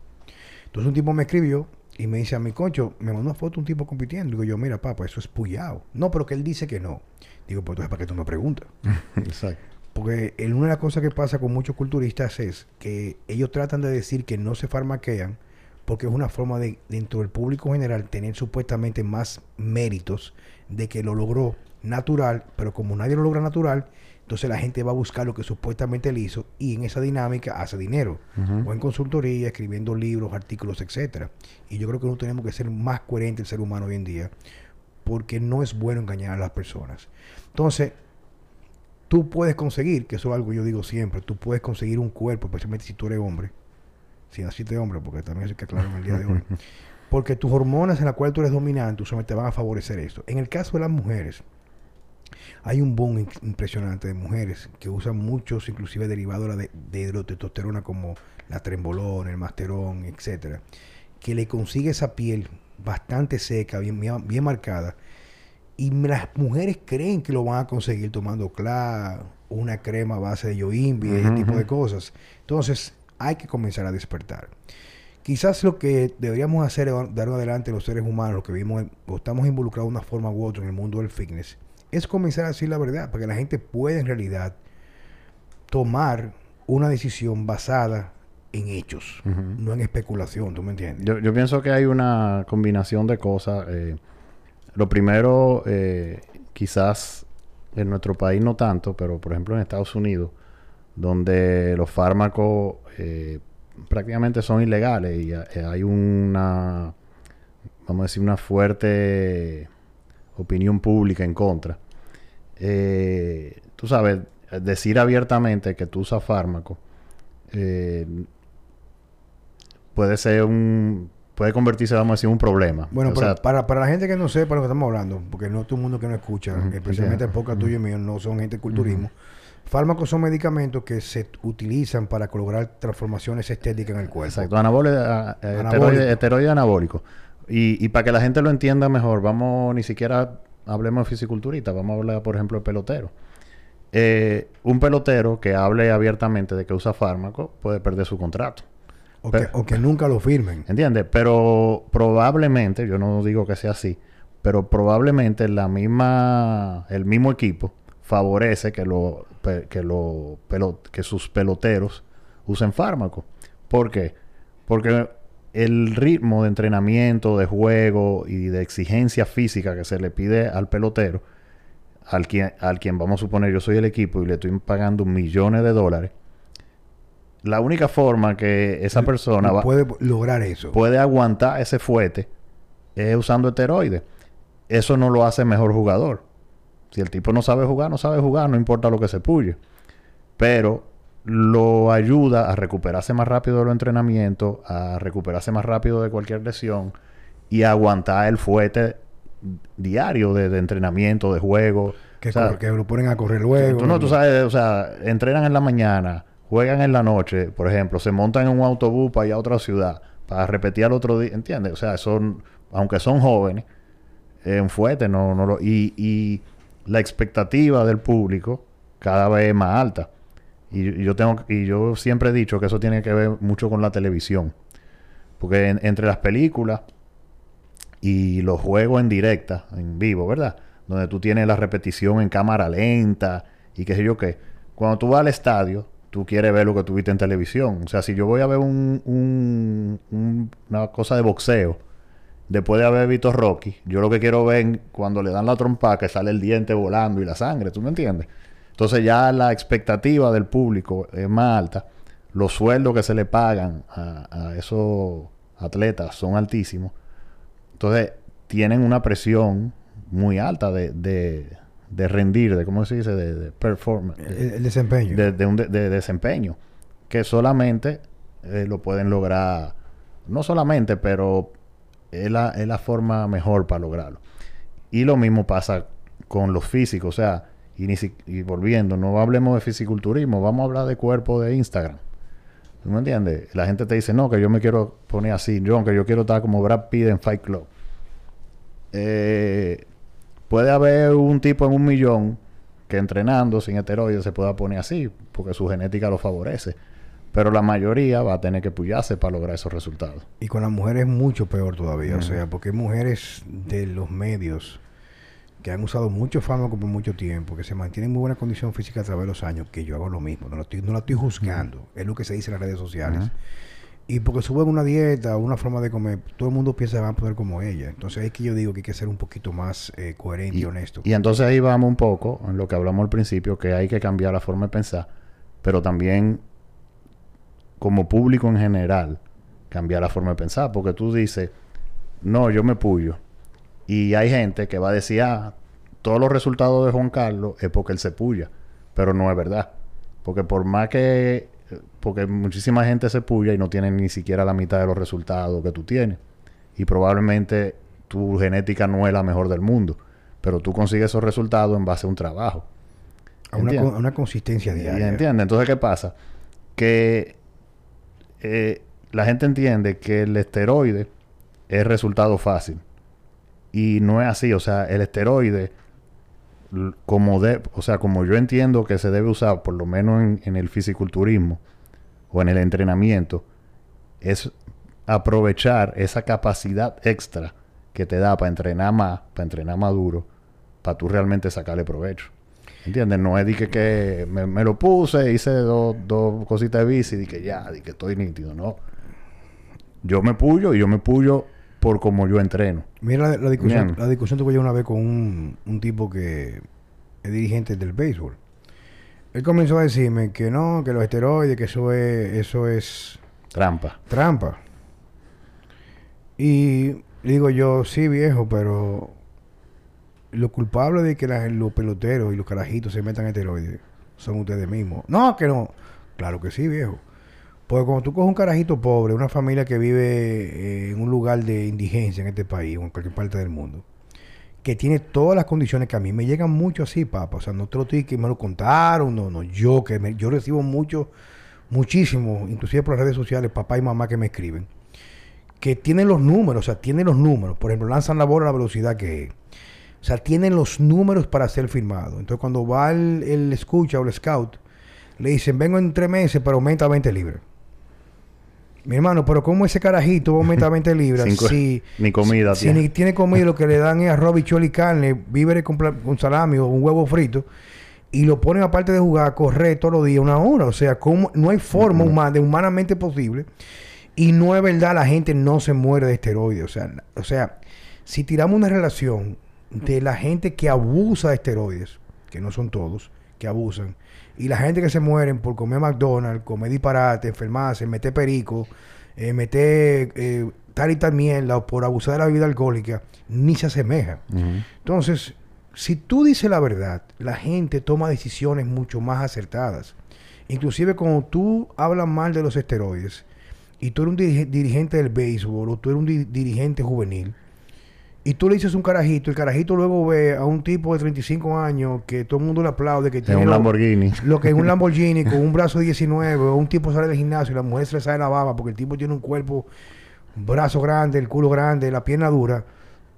S1: Entonces un tipo me escribió y me dice a mi concho, me mandó una foto un tipo compitiendo. Digo yo, mira, papá, eso es puyado. No, pero que él dice que no. Digo, pues entonces, ¿para qué tú me preguntas?
S2: Exacto.
S1: Porque una de las cosas que pasa con muchos culturistas es que ellos tratan de decir que no se farmaquean porque es una forma de, dentro del público general, tener supuestamente más méritos de que lo logró natural, pero como nadie lo logra natural, entonces la gente va a buscar lo que supuestamente él hizo y en esa dinámica hace dinero. O en consultoría, escribiendo libros, artículos, etcétera. Y yo creo que no tenemos que ser más coherente el ser humano hoy en día, porque no es bueno engañar a las personas. Entonces, tú puedes conseguir, que eso es algo que yo digo siempre, tú puedes conseguir un cuerpo, especialmente si tú eres hombre, si naciste hombre, porque también eso hay que aclarar en el día de hoy, porque tus hormonas en las cuales tú eres dominante, usualmente te van a favorecer esto. En el caso de las mujeres, hay un boom impresionante de mujeres que usan muchos, inclusive derivados de, de, hidrotestosterona como la trembolona, el masterón, etcétera, que le consigue esa piel bastante seca, bien, marcada, y las mujeres creen que lo van a conseguir tomando CLA, una crema a base de yoimbi, ese
S2: Ujú,
S1: tipo de cosas. Entonces, hay que comenzar a despertar. Quizás lo que deberíamos hacer de dar adelante los seres humanos, los que vivimos o estamos involucrados de una forma u otra en el mundo del fitness, es comenzar a decir la verdad, para que la gente pueda en realidad tomar una decisión basada en hechos, no en especulación, ¿tú me entiendes?
S2: Yo, yo pienso que hay una combinación de cosas. eh, lo primero, eh, quizás en nuestro país no tanto, pero por ejemplo en Estados Unidos, donde los fármacos eh, prácticamente son ilegales y eh, hay una, vamos a decir, una fuerte opinión pública en contra. Eh, tú sabes, decir abiertamente que tú usas fármacos eh, puede ser un puede convertirse vamos a decir un problema
S1: Bueno,
S2: O
S1: pero
S2: sea,
S1: para, para la gente que no sepa lo que estamos hablando, porque no todo el mundo que nos escucha, especialmente el podcast tuyo y mío, no son gente de culturismo. Fármacos son medicamentos que se utilizan para lograr transformaciones estéticas en el cuerpo.
S2: exacto anabólico,
S1: Anabólico.
S2: esteroide, esteroide anabólico y, y para que la gente lo entienda mejor vamos ni siquiera hablemos de fisiculturista vamos a hablar por ejemplo de pelotero Eh, un pelotero que hable abiertamente de que usa fármacos puede perder su contrato
S1: O, que,
S2: Pero-
S1: o que nunca lo firmen.
S2: ¿Entiendes? Pero probablemente, yo no digo que sea así, pero probablemente la misma, el mismo equipo favorece que, lo, que, lo, pelo- que sus peloteros usen fármacos. ¿Por qué? Porque el ritmo de entrenamiento, de juego y de exigencia física que se le pide al pelotero, al quien, al quien vamos a suponer yo soy el equipo y le estoy pagando millones de dólares, la única forma que esa persona
S1: puede lograr eso.
S2: puede aguantar ese fuete es usando esteroides. Eso no lo hace mejor jugador. Si el tipo no sabe jugar, no sabe jugar, no importa lo que se puye. Pero lo ayuda a recuperarse más rápido de los entrenamientos, a recuperarse más rápido de cualquier lesión y a aguantar el fuete diario de, de entrenamiento, de juego.
S1: que,
S2: O sea,
S1: corre- que lo ponen a correr luego.
S2: Tú no, tú sabes, o sea, entrenan en la mañana, juegan en la noche, por ejemplo, se montan en un autobús para ir a otra ciudad, para repetir al otro día, ¿entiendes? O sea, son, aunque son jóvenes, en fuerte, no, no lo, y, y la expectativa del público cada vez es más alta. Y, yo tengo, y yo siempre he dicho que eso tiene que ver mucho con la televisión. Porque en- entre las películas y los juegos en directa, en vivo, ¿verdad? donde tú tienes la repetición en cámara lenta y qué sé yo qué. Cuando tú vas al estadio, tú quieres ver lo que tú viste en televisión. O sea, si yo voy a ver un, un- un- una cosa de boxeo, después de haber visto Rocky, yo lo que quiero ver cuando le dan la trompa que sale el diente volando y la sangre, ¿tú me entiendes? Entonces ya la expectativa del público es más alta. Los sueldos que se le pagan a, a esos atletas son altísimos. Entonces tienen una presión muy alta de, de, de rendir, de cómo se dice, de, de performance,
S1: El, el desempeño.
S2: de, un de, de desempeño, que solamente eh, lo pueden lograr, no solamente, pero es la, es la forma mejor para lograrlo. Y lo mismo pasa con los físicos, o sea, y, ni si- y volviendo, no hablemos de fisiculturismo, vamos a hablar de cuerpo de Instagram. ¿Tú me entiendes? La gente te dice, no, que yo me quiero poner así, John, que yo quiero estar como Brad Pitt en Fight Club. Eh, puede haber un tipo en un millón que entrenando sin esteroides se pueda poner así, porque su genética lo favorece. Pero la mayoría va a tener que puyarse para lograr esos resultados.
S1: Y con las mujeres mucho peor todavía. O sea, porque hay mujeres de los medios que han usado mucho fármaco por mucho tiempo, que se mantienen en muy buena condición física a través de los años, que yo hago lo mismo. No, lo estoy, no la estoy juzgando. Es lo que se dice en las redes sociales. Y porque suben una dieta, una forma de comer, todo el mundo piensa que van a poder como ella. Entonces es que yo digo que hay que ser un poquito más eh, coherente y, honesto.
S2: Y entonces ahí vamos un poco en lo que hablamos al principio, que hay que cambiar la forma de pensar, pero también como público en general, cambiar la forma de pensar, porque tú dices, no, yo me puyo. Y hay gente que va a decir, ah, todos los resultados de Juan Carlos es porque él se puya, pero no es verdad. Porque por más que, porque muchísima gente se puya y no tiene ni siquiera la mitad de los resultados que tú tienes. Y probablemente tu genética no es la mejor del mundo, pero tú consigues esos resultados en base a un trabajo.
S1: a, una,
S2: ¿entiendes?
S1: con- a una consistencia diaria.
S2: ¿Entiendes? Entonces, ¿qué pasa? Que eh, la gente entiende que el esteroide es resultado fácil. Y no es así. O sea, el esteroide, como de, o sea, como yo entiendo que se debe usar, por lo menos en, en el fisiculturismo o en el entrenamiento, es aprovechar esa capacidad extra que te da para entrenar más, para entrenar más duro, para tú realmente sacarle provecho. ¿Entiendes? No es de que, que me, me lo puse, hice dos, dos cositas de bici y que ya, de que estoy nítido. No. Yo me puyo y yo me puyo por como yo entreno.
S1: Mira la, la discusión,
S2: Bien.
S1: la discusión tuve yo una vez con un, un tipo que es dirigente del béisbol. Él comenzó a decirme que no, que los esteroides, que eso es, eso es
S2: Trampa.
S1: trampa. Y digo yo, sí viejo, pero los culpables de que los peloteros y los carajitos se metan esteroides son ustedes mismos. No, que no. Claro que sí, viejo. Porque cuando tú coges un carajito pobre, una familia que vive eh, en un lugar de indigencia en este país o en cualquier parte del mundo, que tiene todas las condiciones que a mí me llegan mucho así, papá. O sea, no te lo estoy que me lo contaron, no, no, yo que me- yo recibo mucho, muchísimo, inclusive por las redes sociales, papá y mamá que me escriben, que tienen los números, o sea, tienen los números. Por ejemplo, lanzan la bola a la velocidad que es. O sea, tienen los números para ser firmado. Entonces, cuando va el, el escucha o el scout, le dicen, vengo en tres meses, pero aumenta 20 libras. Mi hermano, pero ¿cómo ese carajito va a aumentar 20 libras
S2: Cinco-
S1: si,
S2: ni comida
S1: si
S2: tiene.
S1: ni tiene comida, lo que le dan es arroz, bichuelo y carne, víveres con, salami o un huevo frito, y lo ponen aparte de jugar, a correr todos los días una hora? O sea, ¿cómo? no hay forma humana, de humanamente posible. Y no es verdad, la gente no se muere de esteroides. O sea, o sea, si tiramos una relación de la gente que abusa de esteroides, que no son todos, que abusan, y la gente que se mueren por comer McDonald's, comer disparate, enfermarse, meter perico, eh, meter eh, tal y tal mierda, o por abusar de la bebida alcohólica, ni se asemeja. Entonces, si tú dices la verdad, la gente toma decisiones mucho más acertadas. Inclusive cuando tú hablas mal de los esteroides y tú eres un dirige- dirigente del béisbol o tú eres un di- dirigente juvenil y tú le dices un carajito, el carajito luego ve a un tipo de 35 años que todo el mundo le aplaude, que
S2: En
S1: tiene
S2: un
S1: lo-
S2: Lamborghini.
S1: lo que es un Lamborghini con un brazo de 19, o un tipo sale del gimnasio y la mujer se le sale la baba porque el tipo tiene un cuerpo, un brazo grande, el culo grande, la pierna dura.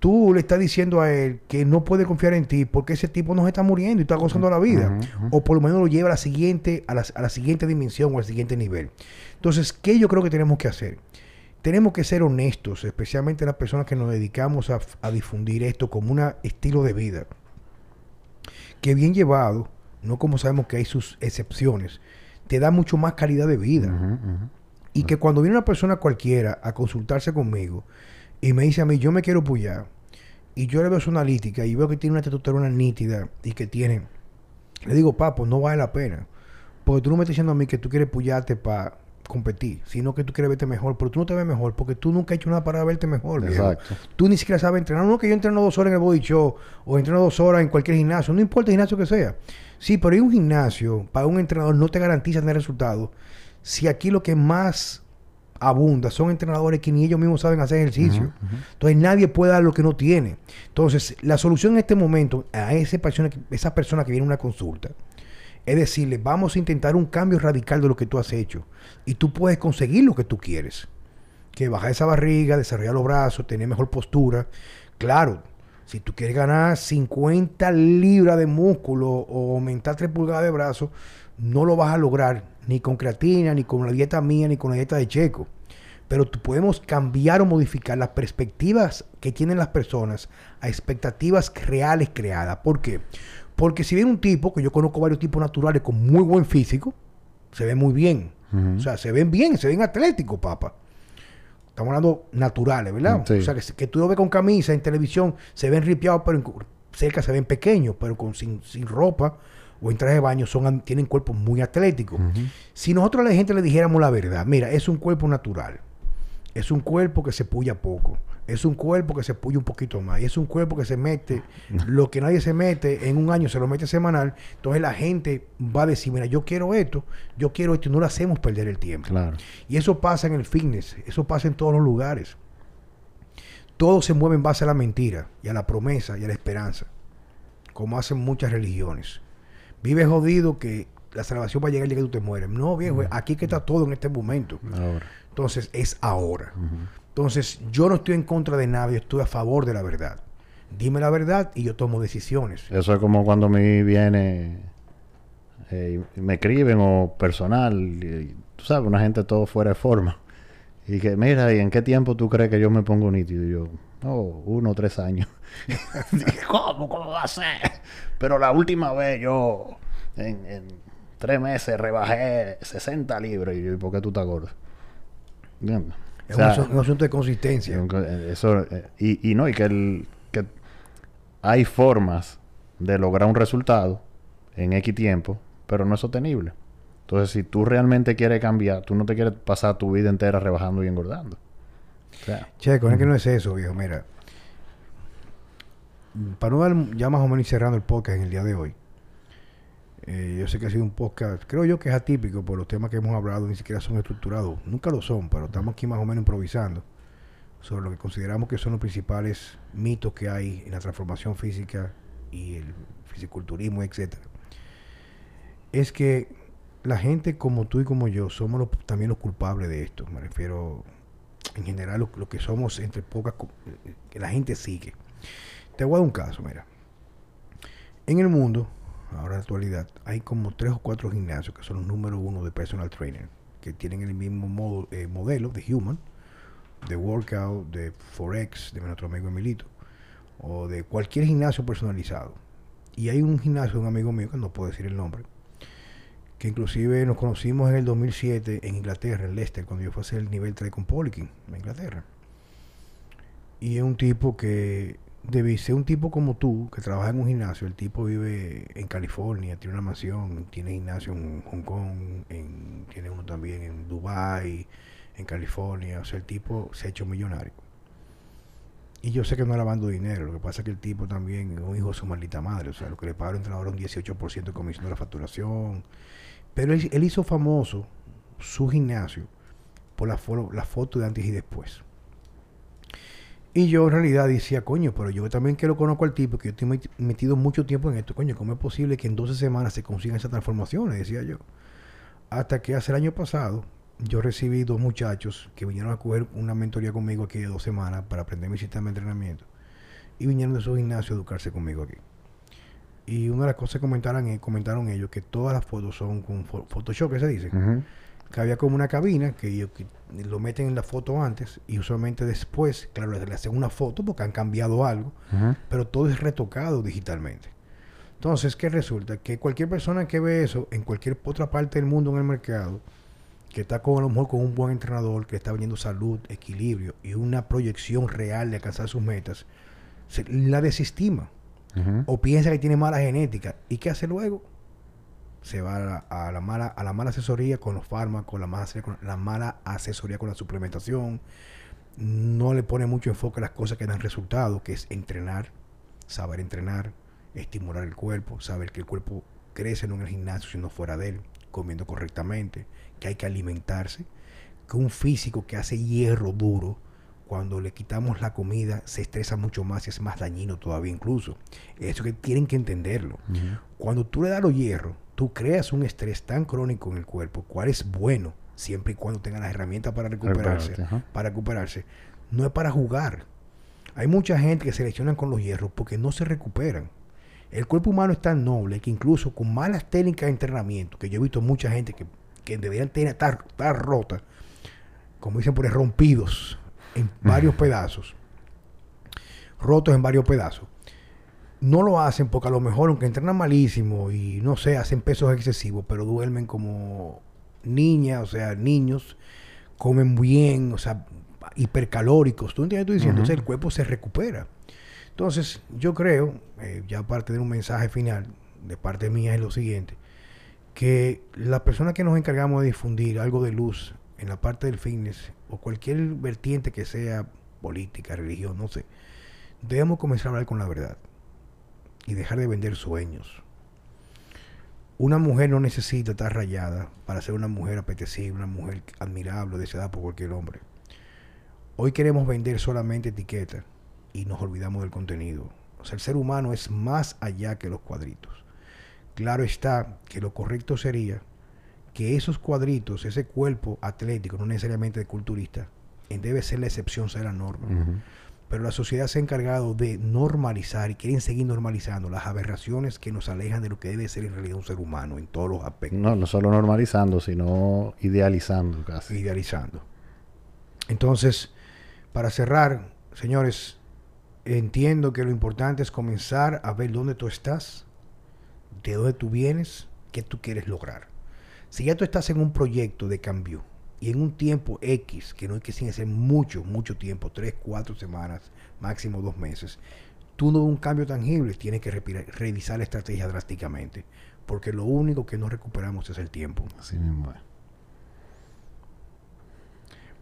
S1: Tú le estás diciendo a él que no puede confiar en ti porque ese tipo no se está muriendo y está gozando la vida. O por lo menos lo lleva a la siguiente, a la, a la siguiente dimensión o al siguiente nivel. Entonces, ¿qué yo creo que tenemos que hacer? Tenemos que ser honestos, especialmente las personas que nos dedicamos a, a difundir esto como un estilo de vida. que bien llevado, no como sabemos que hay sus excepciones, te da mucho más calidad de vida. Y que cuando viene una persona cualquiera a consultarse conmigo y me dice a mí, yo me quiero pullar, y yo le veo su analítica y veo que tiene una testosterona nítida y que tiene, le digo, papo, no vale la pena. Porque tú no me estás diciendo a mí que tú quieres pullarte para competir, sino que tú quieres verte mejor, pero tú no te ves mejor porque tú nunca has hecho nada para verte mejor. viejo.
S2: Exacto.
S1: Tú ni siquiera sabes entrenar. No que yo entreno dos horas en el body show o entreno dos horas en cualquier gimnasio. No importa el gimnasio que sea. Sí, pero hay un gimnasio para un entrenador no te garantiza tener resultados. Si aquí lo que más abunda son entrenadores que ni ellos mismos saben hacer ejercicio. Entonces nadie puede dar lo que no tiene. Entonces la solución en este momento a esa persona, esa persona que viene a una consulta es decirle, vamos a intentar un cambio radical de lo que tú has hecho. Y tú puedes conseguir lo que tú quieres que bajar esa barriga, desarrollar los brazos, tener mejor postura. Claro, si tú quieres ganar 50 libras de músculo o aumentar 3 pulgadas de brazo, no lo vas a lograr ni con creatina, ni con la dieta mía, ni con la dieta de Checo. Pero tú podemos cambiar o modificar las perspectivas que tienen las personas a expectativas reales creadas. ¿Por qué? Porque si viene un tipo, que yo conozco varios tipos naturales con muy buen físico, se ve muy bien. O sea, se ven bien, se ven atléticos, papá. Estamos hablando naturales, ¿verdad?
S2: Sí.
S1: O sea, que, que tú lo ves con camisa en televisión, se ven ripiados, pero en- cerca se ven pequeños, pero con, sin, sin ropa o en traje de baño son, tienen cuerpos muy atléticos. Si nosotros a la gente le dijéramos la verdad, mira, es un cuerpo natural. Es un cuerpo que se puya poco. Es un cuerpo que se puya un poquito más. Y es un cuerpo que se mete lo que nadie se mete en un año, se lo mete semanal. Entonces la gente va a decir, mira, yo quiero esto, yo quiero esto, y no le hacemos perder el tiempo.
S2: Claro.
S1: Y eso pasa en el fitness, eso pasa en todos los lugares. Todo se mueve en base a la mentira y a la promesa y a la esperanza, como hacen muchas religiones. Vive jodido que la salvación va a llegar el día que tú te mueres. No, viejo, aquí que está todo en este momento.
S2: Ahora.
S1: Entonces es ahora. Entonces yo no estoy en contra de nadie, estoy a favor de la verdad. Dime la verdad y yo tomo decisiones.
S2: Eso es como cuando mí viene eh, me escriben o personal, y- tú sabes, una gente todo fuera de forma. Y que, mira, ¿y en qué tiempo tú crees que yo me pongo nítido? Y yo, oh, uno o tres años. ¿Cómo? ¿Cómo va a ser? Pero la última vez yo, en, tres meses, rebajé 60 libras. Y yo, ¿y por qué tú estás gordo? ¿Entiendes?
S1: Es
S2: O sea,
S1: un, asu- un asunto de consistencia.
S2: eh, Eso, eh, y, y no, y que, el, que hay formas de lograr un resultado en X tiempo, pero no es sostenible. Entonces, si tú realmente quieres cambiar, tú no te quieres pasar tu vida entera rebajando y engordando. O sea,
S1: Checo, es que no es eso, viejo. Mira, para no dar ya más o menos cerrando el podcast en el día de hoy, eh, yo sé que ha sido un podcast, creo yo que es atípico por los temas que hemos hablado, ni siquiera son estructurados, nunca lo son, pero estamos aquí más o menos improvisando sobre lo que consideramos que son los principales mitos que hay en la transformación física y el fisiculturismo, etcétera. Es que la gente como tú y como yo somos también los culpables de esto. Me refiero en general lo, lo que somos entre pocas eh, que la gente sigue. Te voy a dar un caso, mira. En el mundo, actualidad, hay como tres o cuatro gimnasios que son los número uno de personal trainer, que tienen el mismo eh, modelo de Human, de Workout, de Forex, de nuestro amigo Emilito, o de cualquier gimnasio personalizado. Y hay un gimnasio un amigo mío, que no puedo decir el nombre, que inclusive nos conocimos en el 2007 en Inglaterra, en Leicester, cuando yo fui a hacer el nivel 3 con Polikin, en Inglaterra. Y es un tipo que debe ser un tipo como tú, que trabaja en un gimnasio. El tipo vive en California, tiene una mansión, tiene gimnasio en Hong Kong, en- tiene uno también en Dubai, en California. O sea, el tipo se ha hecho millonario. Y yo sé que no es lavando dinero. Lo que pasa es que el tipo también es un hijo de su maldita madre. O sea, lo que le paga al entrenador es un 18% de comisión de la facturación. Pero él, él hizo famoso su gimnasio por la, fo- la foto de antes y después. Y yo en realidad decía, coño, pero yo también que lo conozco al tipo, que yo estoy met- metido mucho tiempo en esto, coño, ¿cómo es posible que en 12 semanas se consigan esas transformaciones? Decía yo. Hasta que hace el año pasado, yo recibí dos muchachos que vinieron a coger una mentoría conmigo aquí de dos semanas para aprender mi sistema de entrenamiento. Y vinieron de su gimnasio a educarse conmigo aquí. Y una de las cosas que comentaron, eh, comentaron ellos, que todas las fotos son con Photoshop, que se dice. Que había como una cabina que, ellos que lo meten en la foto antes y usualmente después, claro, le hacen una foto porque han cambiado algo, pero todo es retocado digitalmente. Entonces, ¿qué resulta? Que cualquier persona que ve eso en cualquier otra parte del mundo en el mercado, que está con a lo mejor con un buen entrenador, que está vendiendo salud, equilibrio y una proyección real de alcanzar sus metas, se- la desestima o piensa que tiene mala genética. ¿Y qué hace luego? Se va a la, a la mala, a la mala asesoría con los fármacos, la mala, con la mala asesoría con la suplementación. No le pone mucho enfoque a las cosas que dan resultado, que es entrenar, saber entrenar, estimular el cuerpo, saber que el cuerpo crece no en el gimnasio, sino fuera de él, comiendo correctamente, que hay que alimentarse, que un físico que hace hierro duro, cuando le quitamos la comida, se estresa mucho más y es más dañino todavía incluso. Eso que tienen que entenderlo. Cuando tú le das los hierros, tú creas un estrés tan crónico en el cuerpo, cual es bueno, siempre y cuando tenga las herramientas para recuperarse, para recuperarse, no es para jugar. Hay mucha gente que se lesionan con los hierros porque no se recuperan. El cuerpo humano es tan noble que incluso con malas técnicas de entrenamiento, que yo he visto mucha gente que, que deberían tener, estar, estar rota, como dicen por ahí, rompidos en varios pedazos, rotos en varios pedazos, no lo hacen porque a lo mejor, aunque entrenan malísimo y no sé, hacen pesos excesivos, pero duermen como niñas, o sea, niños, comen bien, o sea, hipercalóricos. ¿Tú entiendes estoy diciendo? Entonces el cuerpo se recupera. Entonces, yo creo, eh, ya aparte de un mensaje final, de parte mía es lo siguiente, que la persona que nos encargamos de difundir algo de luz en la parte del fitness o cualquier vertiente que sea política, religión, no sé, debemos comenzar a hablar con la verdad y dejar de vender sueños. Una mujer no necesita estar rayada para ser una mujer apetecible, una mujer admirable, deseada por cualquier hombre. Hoy queremos vender solamente etiquetas y nos olvidamos del contenido. O sea, el ser humano es más allá que los cuadritos. Claro está que lo correcto sería que esos cuadritos, ese cuerpo atlético, no necesariamente de culturista, eh, debe ser la excepción, ser la norma. Pero la sociedad se ha encargado de normalizar y quieren seguir normalizando las aberraciones que nos alejan de lo que debe ser en realidad un ser humano en todos los aspectos,
S2: No, no solo normalizando, sino idealizando casi.
S1: idealizando. Entonces, para cerrar, señores, entiendo que lo importante es comenzar a ver dónde tú estás, de dónde tú vienes, qué tú quieres lograr. Si ya tú estás en un proyecto de cambio y en un tiempo X, que no hay que sin hacer mucho, mucho tiempo, tres, cuatro semanas, máximo dos meses, tú no ves un cambio tangible, tienes que revisar la estrategia drásticamente, porque lo único que no recuperamos es el tiempo.
S2: Así mismo es.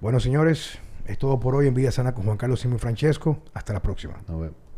S1: Bueno, señores, es todo por hoy en Vida Sana con Juan Carlos Simón Francesco. Hasta la próxima.
S2: Nos vemos.